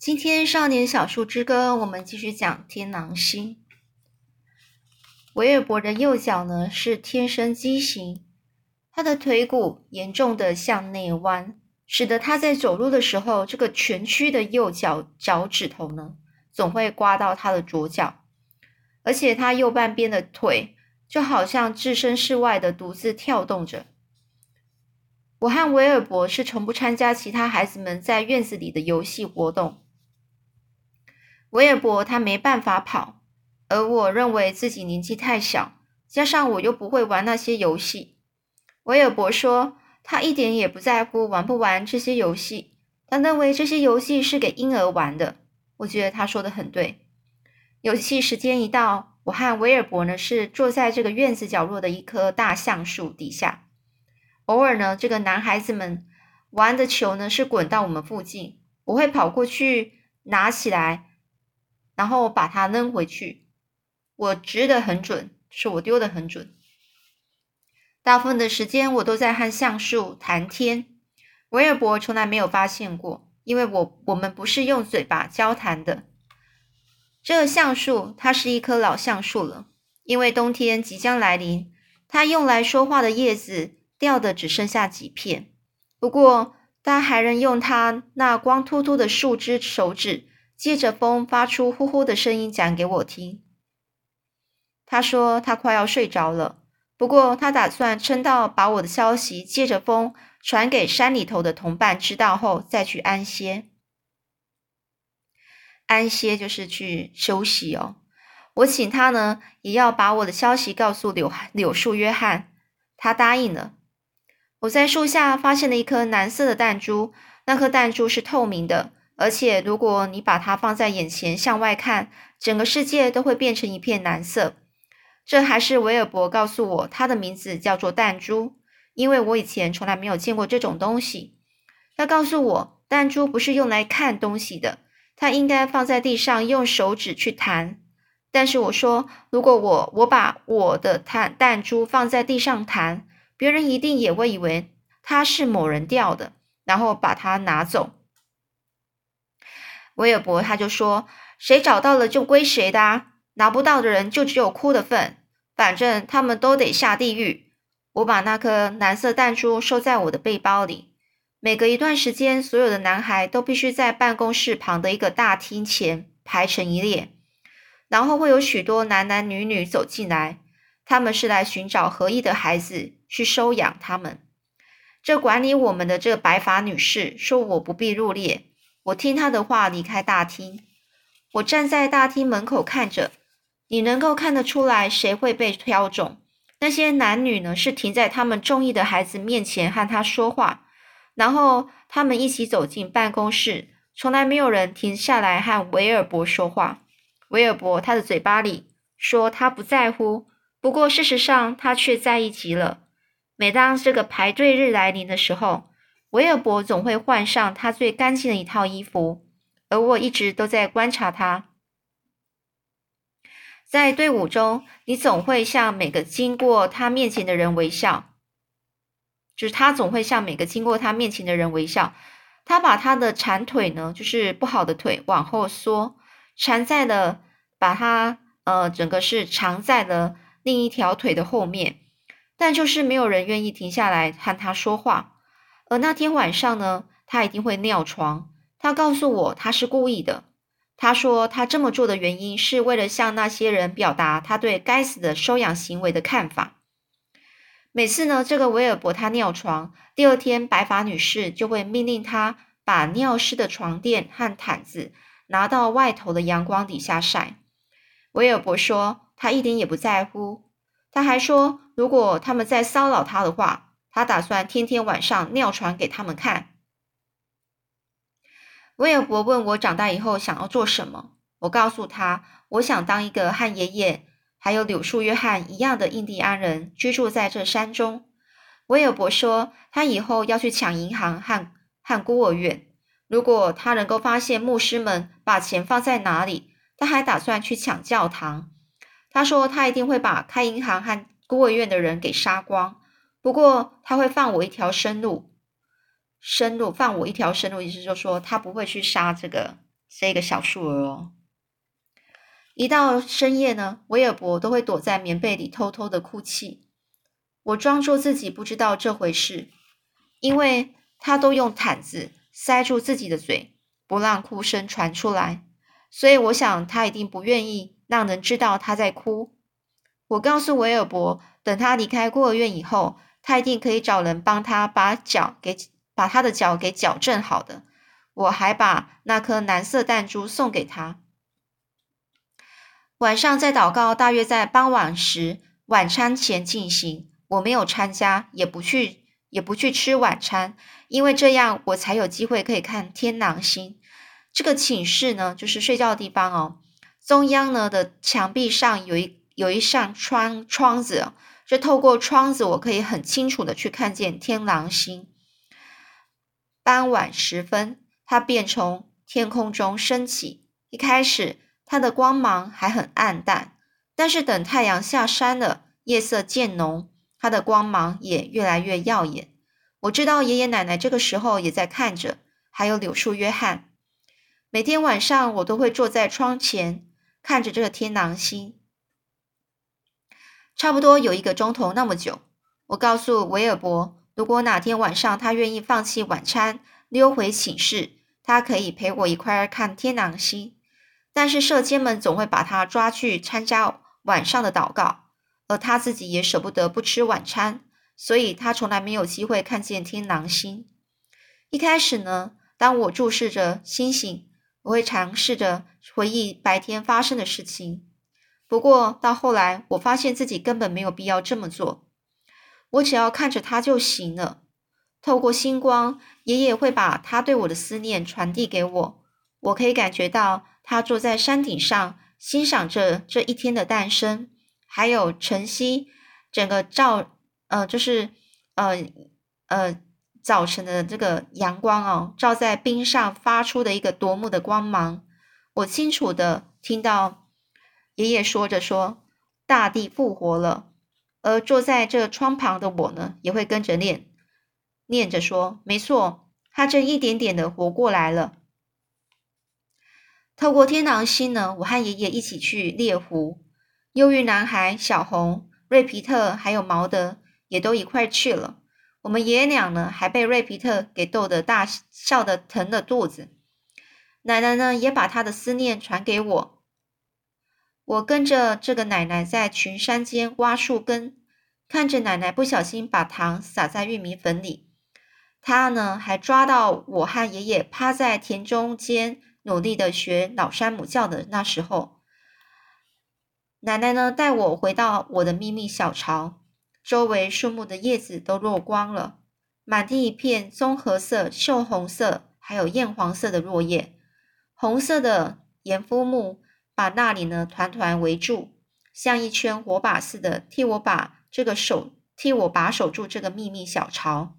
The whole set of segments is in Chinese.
今天少年小树之歌，我们继续讲天狼星。维尔伯的右脚呢是天生畸形，他的腿骨严重的向内弯，使得他在走路的时候，这个蜷曲的右脚脚趾头呢总会刮到他的左脚，而且他右半边的腿就好像置身事外的独自跳动着。我和维尔伯是从不参加其他孩子们在院子里的游戏活动。维尔伯他没办法跑，而我认为自己年纪太小，加上我又不会玩那些游戏。维尔伯说他一点也不在乎玩不玩这些游戏，他认为这些游戏是给婴儿玩的。我觉得他说的很对。游戏时间一到，我和维尔伯呢是坐在这个院子角落的一棵大橡树底下。偶尔呢，这个男孩子们玩的球呢是滚到我们附近，我会跑过去拿起来，然后把它扔回去。我掷的很准，是我丢的很准。大部分的时间我都在和橡树谈天。维尔伯从来没有发现过，因为我我们不是用嘴巴交谈的。这个橡树它是一棵老橡树了，因为冬天即将来临，它用来说话的叶子。掉的只剩下几片，不过他还能用它那光秃秃的树枝手指，借着风发出呼呼的声音讲给我听。他说他快要睡着了，不过他打算撑到把我的消息借着风传给山里头的同伴知道后再去安歇。安歇就是去休息哦。我请他呢，也要把我的消息告诉柳柳树约翰，他答应了。我在树下发现了一颗蓝色的弹珠，那颗弹珠是透明的，而且如果你把它放在眼前向外看，整个世界都会变成一片蓝色。这还是维尔伯告诉我，它的名字叫做弹珠，因为我以前从来没有见过这种东西。他告诉我，弹珠不是用来看东西的，它应该放在地上用手指去弹。但是我说，如果我我把我的弹弹珠放在地上弹。别人一定也会以为它是某人掉的，然后把它拿走。威尔伯他就说：“谁找到了就归谁的，啊拿不到的人就只有哭的份。反正他们都得下地狱。”我把那颗蓝色弹珠收在我的背包里。每隔一段时间，所有的男孩都必须在办公室旁的一个大厅前排成一列，然后会有许多男男女女走进来。他们是来寻找合意的孩子去收养他们。这管理我们的这个白发女士说：“我不必入列。”我听他的话，离开大厅。我站在大厅门口看着。你能够看得出来谁会被挑中？那些男女呢？是停在他们中意的孩子面前和他说话，然后他们一起走进办公室。从来没有人停下来和维尔伯说话。维尔伯他的嘴巴里说他不在乎。不过，事实上，他却在意极了。每当这个排队日来临的时候，威尔伯总会换上他最干净的一套衣服，而我一直都在观察他。在队伍中，你总会向每个经过他面前的人微笑，就是他总会向每个经过他面前的人微笑。他把他的长腿呢，就是不好的腿往后缩，缠在了，把他呃，整个是藏在了。另一条腿的后面，但就是没有人愿意停下来和他说话。而那天晚上呢，他一定会尿床。他告诉我，他是故意的。他说他这么做的原因是为了向那些人表达他对该死的收养行为的看法。每次呢，这个维尔伯他尿床，第二天白发女士就会命令他把尿湿的床垫和毯子拿到外头的阳光底下晒。维尔伯说。他一点也不在乎。他还说，如果他们再骚扰他的话，他打算天天晚上尿床给他们看。威尔伯问我长大以后想要做什么，我告诉他，我想当一个和爷爷还有柳树约翰一样的印第安人，居住在这山中。威尔伯说，他以后要去抢银行和和孤儿院。如果他能够发现牧师们把钱放在哪里，他还打算去抢教堂。他说：“他一定会把开银行和孤儿院的人给杀光，不过他会放我一条生路。生路放我一条生路，意思就是说他不会去杀这个这个小数额哦。一到深夜呢，维尔伯都会躲在棉被里偷偷的哭泣。我装作自己不知道这回事，因为他都用毯子塞住自己的嘴，不让哭声传出来。所以我想他一定不愿意让人知道他在哭。我告诉维尔伯，等他离开孤儿院以后，他一定可以找人帮他把脚给把他的脚给矫正好的。我还把那颗蓝色弹珠送给他。晚上在祷告，大约在傍晚时，晚餐前进行。我没有参加，也不去，也不去吃晚餐，因为这样我才有机会可以看天狼星。这个寝室呢，就是睡觉的地方哦。中央呢的墙壁上有一有一扇窗窗子，就透过窗子，我可以很清楚的去看见天狼星。傍晚时分，它便从天空中升起。一开始，它的光芒还很暗淡，但是等太阳下山了，夜色渐浓。它的光芒也越来越耀眼。我知道爷爷奶奶这个时候也在看着，还有柳树约翰。每天晚上我都会坐在窗前看着这个天狼星，差不多有一个钟头那么久。我告诉维尔伯，如果哪天晚上他愿意放弃晚餐，溜回寝室，他可以陪我一块儿看天狼星。但是社监们总会把他抓去参加晚上的祷告。而他自己也舍不得不吃晚餐，所以他从来没有机会看见天狼星。一开始呢，当我注视着星星，我会尝试着回忆白天发生的事情。不过到后来，我发现自己根本没有必要这么做，我只要看着他就行了。透过星光，爷爷会把他对我的思念传递给我。我可以感觉到他坐在山顶上，欣赏着这一天的诞生。还有晨曦，整个照，呃，就是呃呃早晨的这个阳光哦，照在冰上发出的一个夺目的光芒。我清楚的听到爷爷说着说，大地复活了。而坐在这窗旁的我呢，也会跟着念，念着说，没错，他正一点点的活过来了。透过天狼星呢，我和爷爷一起去猎狐。忧郁男孩小红、瑞皮特还有毛德也都一块去了。我们爷俩呢，还被瑞皮特给逗得大笑的疼了肚子。奶奶呢，也把她的思念传给我。我跟着这个奶奶在群山间挖树根，看着奶奶不小心把糖撒在玉米粉里。她呢，还抓到我和爷爷趴在田中间努力的学老山姆叫的那时候。奶奶呢，带我回到我的秘密小巢，周围树木的叶子都落光了，满地一片棕褐色、锈红色，还有艳黄色的落叶。红色的盐肤木把那里呢团团围住，像一圈火把似的，替我把这个守，替我把守住这个秘密小巢。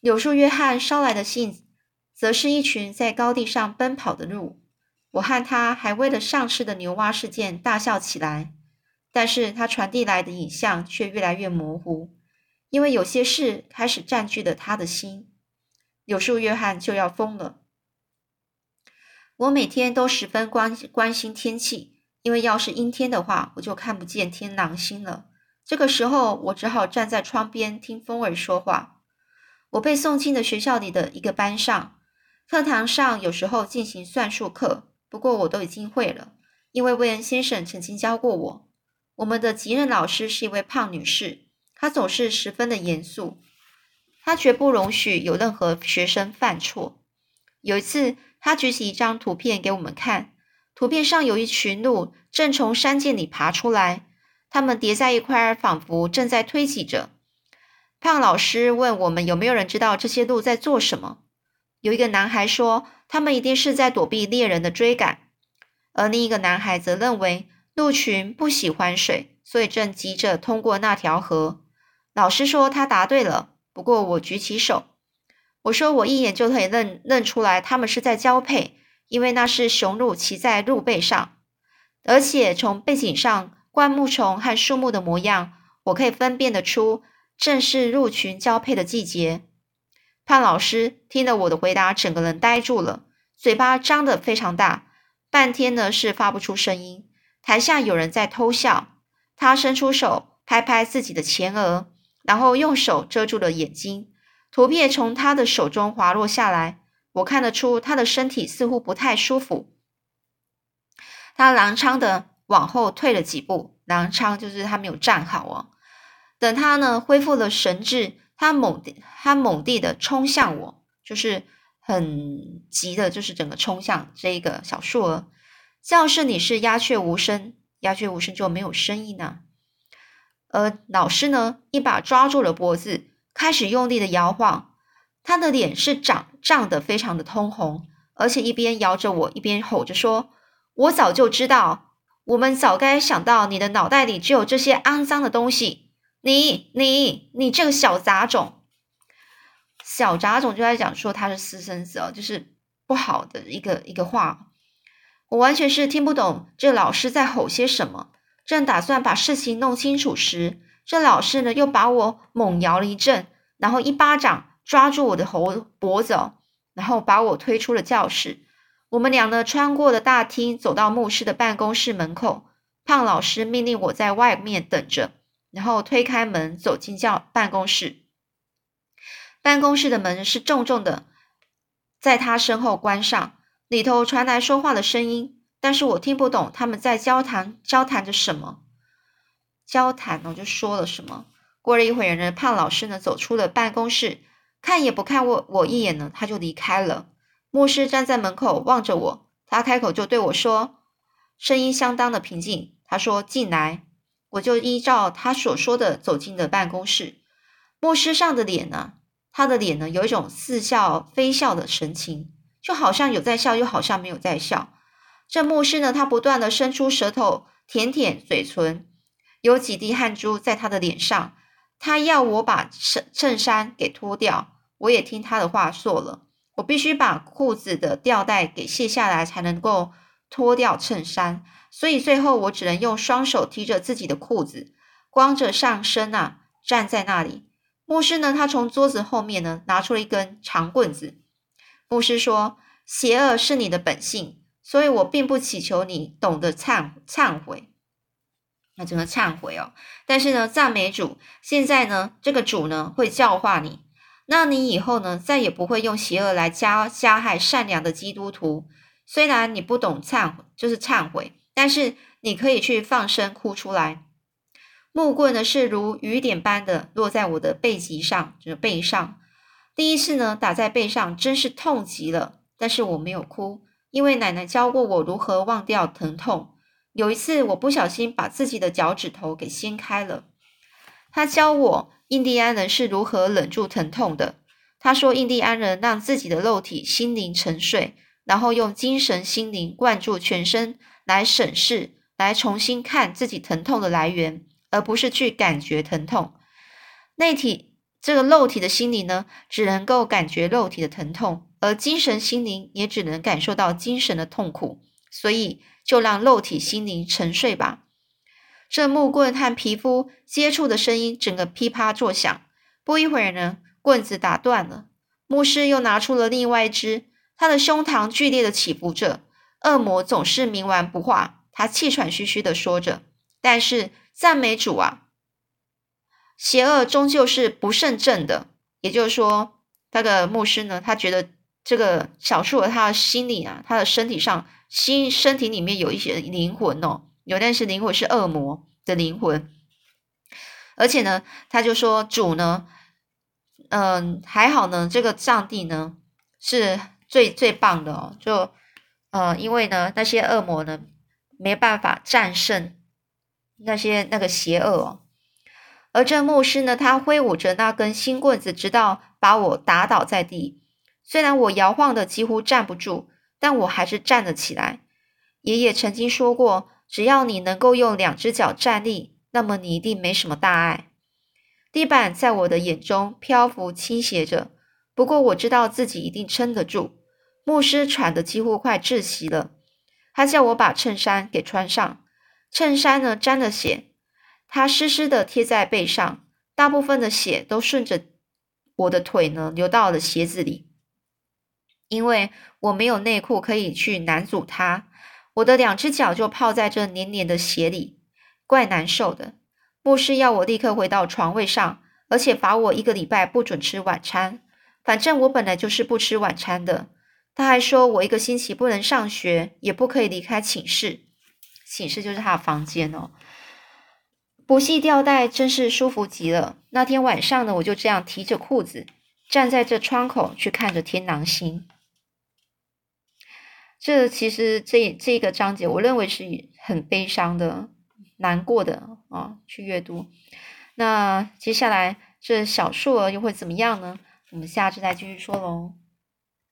柳树约翰捎来的信，则是一群在高地上奔跑的鹿。我和他还为了上次的牛蛙事件大笑起来，但是他传递来的影像却越来越模糊，因为有些事开始占据了他的心。柳树约翰就要疯了。我每天都十分关关心天气，因为要是阴天的话，我就看不见天狼星了。这个时候，我只好站在窗边听风儿说话。我被送进了学校里的一个班上，课堂上有时候进行算术课。不过我都已经会了，因为威恩先生曾经教过我。我们的级任老师是一位胖女士，她总是十分的严肃，她绝不容许有任何学生犯错。有一次，他举起一张图片给我们看，图片上有一群鹿正从山涧里爬出来，它们叠在一块，仿佛正在推挤着。胖老师问我们有没有人知道这些鹿在做什么？有一个男孩说。他们一定是在躲避猎人的追赶，而另一个男孩则认为鹿群不喜欢水，所以正急着通过那条河。老师说他答对了，不过我举起手，我说我一眼就可以认认出来他们是在交配，因为那是雄鹿骑在鹿背上，而且从背景上灌木丛和树木的模样，我可以分辨得出正是鹿群交配的季节。胖老师听了我的回答，整个人呆住了，嘴巴张得非常大，半天呢是发不出声音。台下有人在偷笑，他伸出手拍拍自己的前额，然后用手遮住了眼睛。图片从他的手中滑落下来，我看得出他的身体似乎不太舒服。他踉跄的往后退了几步，踉跄就是他没有站好哦。等他呢恢复了神智，他猛地他猛地的冲向我，就是很急的，就是整个冲向这一个小树儿。教室里是鸦雀无声，鸦雀无声就没有声音呢。而老师呢一把抓住了脖子。开始用力的摇晃，他的脸是涨涨得非常的通红，而且一边摇着我，一边吼着说：“我早就知道，我们早该想到你的脑袋里只有这些肮脏的东西。你、你、你这个小杂种！小杂种就在讲说他是私生子哦，就是不好的一个一个话。我完全是听不懂这老师在吼些什么。正打算把事情弄清楚时，这老师呢，又把我猛摇了一阵，然后一巴掌抓住我的喉脖子，然后把我推出了教室。我们俩呢，穿过了大厅，走到牧师的办公室门口。胖老师命令我在外面等着，然后推开门走进教办公室。办公室的门是重重的，在他身后关上。里头传来说话的声音，但是我听不懂他们在交谈交谈着什么。交谈呢，就说了什么。过了一会儿呢，胖老师呢走出了办公室，看也不看我我一眼呢，他就离开了。牧师站在门口望着我，他开口就对我说，声音相当的平静。他说：“进来。”我就依照他所说的走进了办公室。牧师上的脸呢，他的脸呢有一种似笑非笑的神情，就好像有在笑，又好像没有在笑。这牧师呢，他不断的伸出舌头舔舔嘴唇。有几滴汗珠在他的脸上，他要我把衬衬衫给脱掉，我也听他的话做了。我必须把裤子的吊带给卸下来，才能够脱掉衬衫。所以最后我只能用双手提着自己的裤子，光着上身啊，站在那里。牧师呢，他从桌子后面呢拿出了一根长棍子。牧师说：“邪恶是你的本性，所以我并不祈求你懂得忏忏悔。”那只能忏悔哦，但是呢，赞美主，现在呢，这个主呢会教化你，那你以后呢再也不会用邪恶来加加害善良的基督徒。虽然你不懂忏悔，就是忏悔，但是你可以去放声哭出来。木棍呢是如雨点般的落在我的背脊上，就是背上。第一次呢打在背上，真是痛极了，但是我没有哭，因为奶奶教过我如何忘掉疼痛。有一次，我不小心把自己的脚趾头给掀开了。他教我印第安人是如何忍住疼痛的。他说，印第安人让自己的肉体、心灵沉睡，然后用精神、心灵灌注全身来审视、来重新看自己疼痛的来源，而不是去感觉疼痛。内体这个肉体的心灵呢，只能够感觉肉体的疼痛，而精神、心灵也只能感受到精神的痛苦。所以。就让肉体心灵沉睡吧。这木棍和皮肤接触的声音，整个噼啪作响。不一会儿呢，棍子打断了。牧师又拿出了另外一只，他的胸膛剧烈的起伏着。恶魔总是冥顽不化，他气喘吁吁的说着。但是赞美主啊，邪恶终究是不胜正的。也就是说，那个牧师呢，他觉得这个小树儿他的心里啊，他的身体上。心身体里面有一些灵魂哦，有但是灵魂是恶魔的灵魂，而且呢，他就说主呢，嗯，还好呢，这个上帝呢是最最棒的哦，就呃，因为呢那些恶魔呢没办法战胜那些那个邪恶哦，而这牧师呢，他挥舞着那根新棍子，直到把我打倒在地，虽然我摇晃的几乎站不住。但我还是站了起来。爷爷曾经说过，只要你能够用两只脚站立，那么你一定没什么大碍。地板在我的眼中漂浮倾斜着，不过我知道自己一定撑得住。牧师喘得几乎快窒息了，他叫我把衬衫给穿上。衬衫呢沾了血，它湿湿的贴在背上，大部分的血都顺着我的腿呢流到了鞋子里。因为我没有内裤可以去拦阻他，我的两只脚就泡在这黏黏的血里，怪难受的。牧师要我立刻回到床位上，而且罚我一个礼拜不准吃晚餐。反正我本来就是不吃晚餐的。他还说我一个星期不能上学，也不可以离开寝室。寝室就是他的房间哦。不系吊带真是舒服极了。那天晚上呢，我就这样提着裤子站在这窗口去看着天狼星。这其实这这个章节，我认为是很悲伤的、难过的啊，去阅读。那接下来这小树儿又会怎么样呢？我们下次再继续说喽。